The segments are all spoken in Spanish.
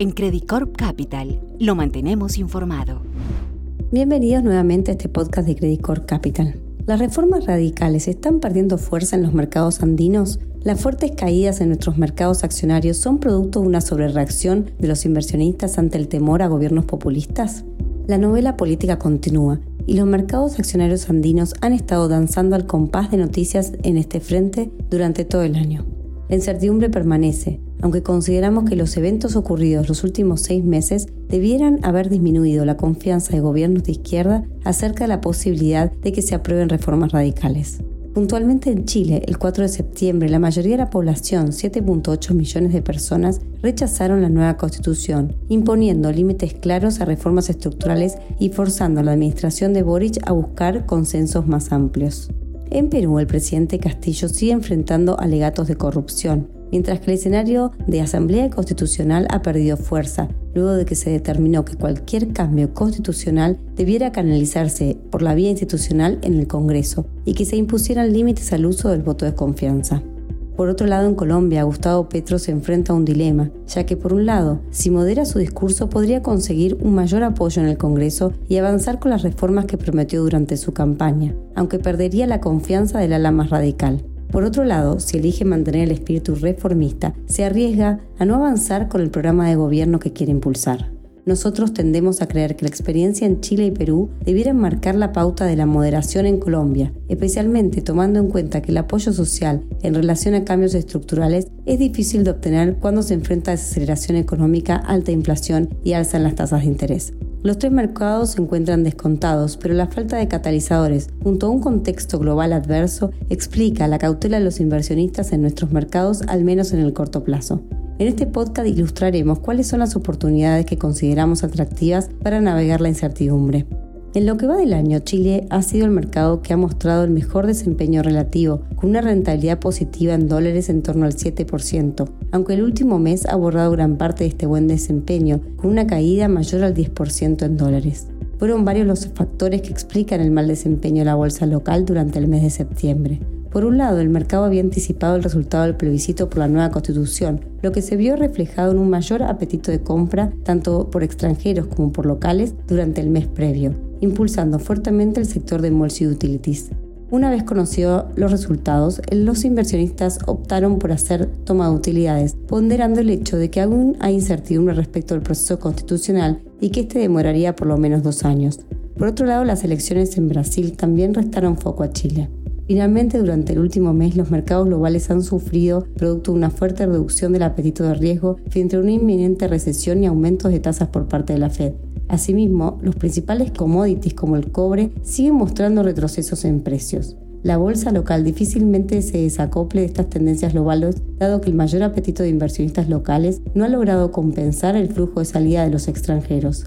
En Credit Corp Capital lo mantenemos informado. Bienvenidos nuevamente a este podcast de Credit Corp Capital. ¿Las reformas radicales están perdiendo fuerza en los mercados andinos? Las fuertes caídas en nuestros mercados accionarios son producto de una sobrereacción de los inversionistas ante el temor a gobiernos populistas? La novela política continúa y los mercados accionarios andinos han estado danzando al compás de noticias en este frente durante todo el año. La incertidumbre permanece, aunque consideramos que los eventos ocurridos los últimos seis meses debieran haber disminuido la confianza de gobiernos de izquierda acerca de la posibilidad de que se aprueben reformas radicales. Puntualmente en Chile, el 4 de septiembre, la mayoría de la población, 7.8 millones de personas, rechazaron la nueva constitución, imponiendo límites claros a reformas estructurales y forzando a la administración de Boric a buscar consensos más amplios. En Perú, el presidente Castillo sigue enfrentando alegatos de corrupción, mientras que el escenario de Asamblea Constitucional ha perdido fuerza, luego de que se determinó que cualquier cambio constitucional debiera canalizarse por la vía institucional en el Congreso y que se impusieran límites al uso del voto de confianza. Por otro lado, en Colombia, Gustavo Petro se enfrenta a un dilema, ya que por un lado, si modera su discurso podría conseguir un mayor apoyo en el Congreso y avanzar con las reformas que prometió durante su campaña, aunque perdería la confianza del ala más radical. Por otro lado, si elige mantener el espíritu reformista, se arriesga a no avanzar con el programa de gobierno que quiere impulsar nosotros tendemos a creer que la experiencia en Chile y Perú debieran marcar la pauta de la moderación en Colombia, especialmente tomando en cuenta que el apoyo social en relación a cambios estructurales es difícil de obtener cuando se enfrenta a desaceleración económica, alta inflación y alza en las tasas de interés. Los tres mercados se encuentran descontados, pero la falta de catalizadores, junto a un contexto global adverso, explica la cautela de los inversionistas en nuestros mercados, al menos en el corto plazo. En este podcast ilustraremos cuáles son las oportunidades que consideramos atractivas para navegar la incertidumbre. En lo que va del año, Chile ha sido el mercado que ha mostrado el mejor desempeño relativo, con una rentabilidad positiva en dólares en torno al 7%, aunque el último mes ha borrado gran parte de este buen desempeño, con una caída mayor al 10% en dólares. Fueron varios los factores que explican el mal desempeño de la bolsa local durante el mes de septiembre. Por un lado, el mercado había anticipado el resultado del plebiscito por la nueva constitución, lo que se vio reflejado en un mayor apetito de compra tanto por extranjeros como por locales durante el mes previo, impulsando fuertemente el sector de malls y utilities. Una vez conocidos los resultados, los inversionistas optaron por hacer toma de utilidades, ponderando el hecho de que aún hay incertidumbre respecto al proceso constitucional y que este demoraría por lo menos dos años. Por otro lado, las elecciones en Brasil también restaron foco a Chile. Finalmente, durante el último mes, los mercados globales han sufrido producto de una fuerte reducción del apetito de riesgo frente a una inminente recesión y aumentos de tasas por parte de la Fed. Asimismo, los principales commodities como el cobre siguen mostrando retrocesos en precios. La bolsa local difícilmente se desacople de estas tendencias globales, dado que el mayor apetito de inversionistas locales no ha logrado compensar el flujo de salida de los extranjeros.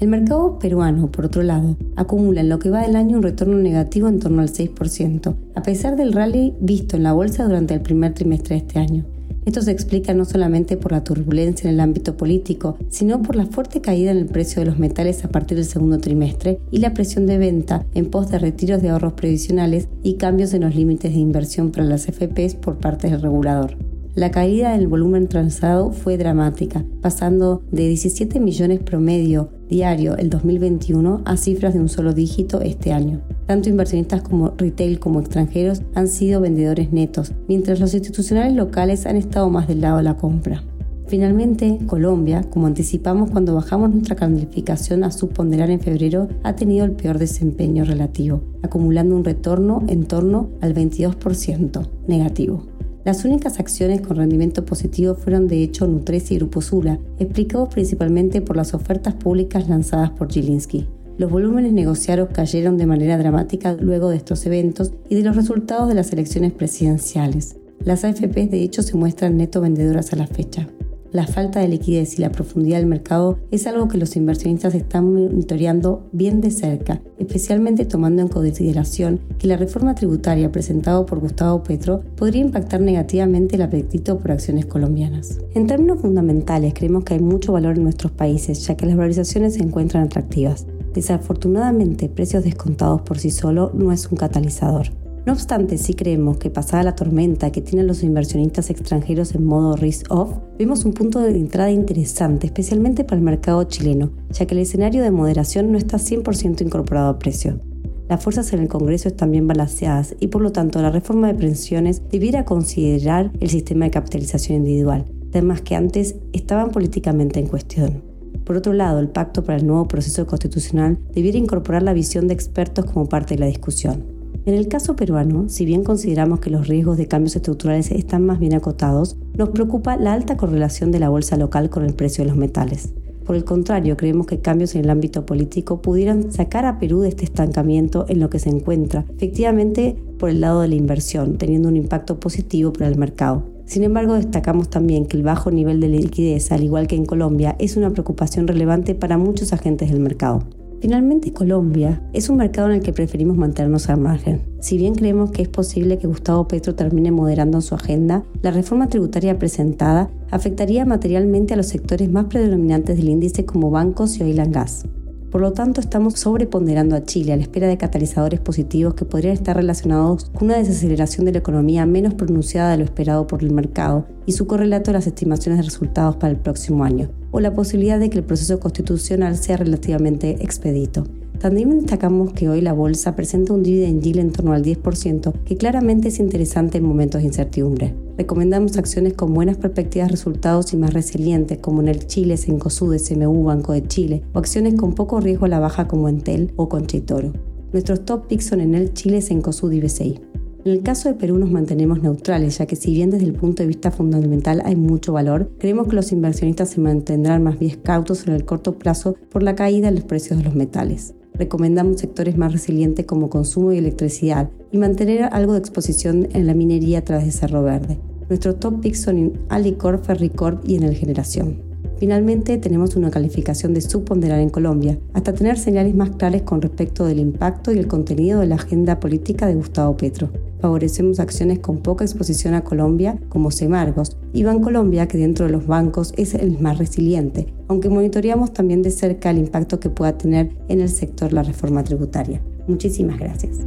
El mercado peruano, por otro lado, acumula en lo que va del año un retorno negativo en torno al 6%, a pesar del rally visto en la bolsa durante el primer trimestre de este año. Esto se explica no solamente por la turbulencia en el ámbito político, sino por la fuerte caída en el precio de los metales a partir del segundo trimestre y la presión de venta en pos de retiros de ahorros previsionales y cambios en los límites de inversión para las FPs por parte del regulador. La caída del volumen transado fue dramática, pasando de 17 millones promedio diario el 2021 a cifras de un solo dígito este año. Tanto inversionistas como retail como extranjeros han sido vendedores netos, mientras los institucionales locales han estado más del lado de la compra. Finalmente, Colombia, como anticipamos cuando bajamos nuestra calificación a subponderar en febrero, ha tenido el peor desempeño relativo, acumulando un retorno en torno al 22% negativo. Las únicas acciones con rendimiento positivo fueron de hecho Nutresi y Grupo Sula, explicados principalmente por las ofertas públicas lanzadas por Gilinski. Los volúmenes negociados cayeron de manera dramática luego de estos eventos y de los resultados de las elecciones presidenciales. Las AFPs de hecho se muestran neto vendedoras a la fecha. La falta de liquidez y la profundidad del mercado es algo que los inversionistas están monitoreando bien de cerca, especialmente tomando en consideración que la reforma tributaria presentada por Gustavo Petro podría impactar negativamente el apetito por acciones colombianas. En términos fundamentales, creemos que hay mucho valor en nuestros países, ya que las valorizaciones se encuentran atractivas. Desafortunadamente, precios descontados por sí solo no es un catalizador. No obstante, sí creemos que pasada la tormenta que tienen los inversionistas extranjeros en modo risk-off, vemos un punto de entrada interesante, especialmente para el mercado chileno, ya que el escenario de moderación no está 100% incorporado a precio. Las fuerzas en el Congreso están bien balanceadas y por lo tanto la reforma de pensiones debiera considerar el sistema de capitalización individual, temas que antes estaban políticamente en cuestión. Por otro lado, el pacto para el nuevo proceso constitucional debiera incorporar la visión de expertos como parte de la discusión. En el caso peruano, si bien consideramos que los riesgos de cambios estructurales están más bien acotados, nos preocupa la alta correlación de la bolsa local con el precio de los metales. Por el contrario, creemos que cambios en el ámbito político pudieran sacar a Perú de este estancamiento en lo que se encuentra, efectivamente por el lado de la inversión, teniendo un impacto positivo para el mercado. Sin embargo, destacamos también que el bajo nivel de liquidez, al igual que en Colombia, es una preocupación relevante para muchos agentes del mercado. Finalmente, Colombia es un mercado en el que preferimos mantenernos al margen. Si bien creemos que es posible que Gustavo Petro termine moderando su agenda, la reforma tributaria presentada afectaría materialmente a los sectores más predominantes del índice como bancos y oil and gas. Por lo tanto, estamos sobreponderando a Chile a la espera de catalizadores positivos que podrían estar relacionados con una desaceleración de la economía menos pronunciada de lo esperado por el mercado y su correlato a las estimaciones de resultados para el próximo año, o la posibilidad de que el proceso constitucional sea relativamente expedito. También destacamos que hoy la bolsa presenta un dividend yield en torno al 10%, que claramente es interesante en momentos de incertidumbre. Recomendamos acciones con buenas perspectivas de resultados y más resilientes, como en el Chile, Sencosud, SMU, Banco de Chile, o acciones con poco riesgo a la baja como Entel o Conchitoro. Nuestros top picks son en el Chile, Sencosud y BCI. En el caso de Perú nos mantenemos neutrales, ya que si bien desde el punto de vista fundamental hay mucho valor, creemos que los inversionistas se mantendrán más bien cautos en el corto plazo por la caída de los precios de los metales recomendamos sectores más resilientes como consumo y electricidad y mantener algo de exposición en la minería a través de Cerro Verde. Nuestros top picks son en Alicorp, Ferricorp y en el Generación. Finalmente, tenemos una calificación de subponderar en Colombia, hasta tener señales más claras con respecto del impacto y el contenido de la agenda política de Gustavo Petro. Favorecemos acciones con poca exposición a Colombia, como Semargos, y Bancolombia, que dentro de los bancos es el más resiliente, aunque monitoreamos también de cerca el impacto que pueda tener en el sector la reforma tributaria. Muchísimas gracias.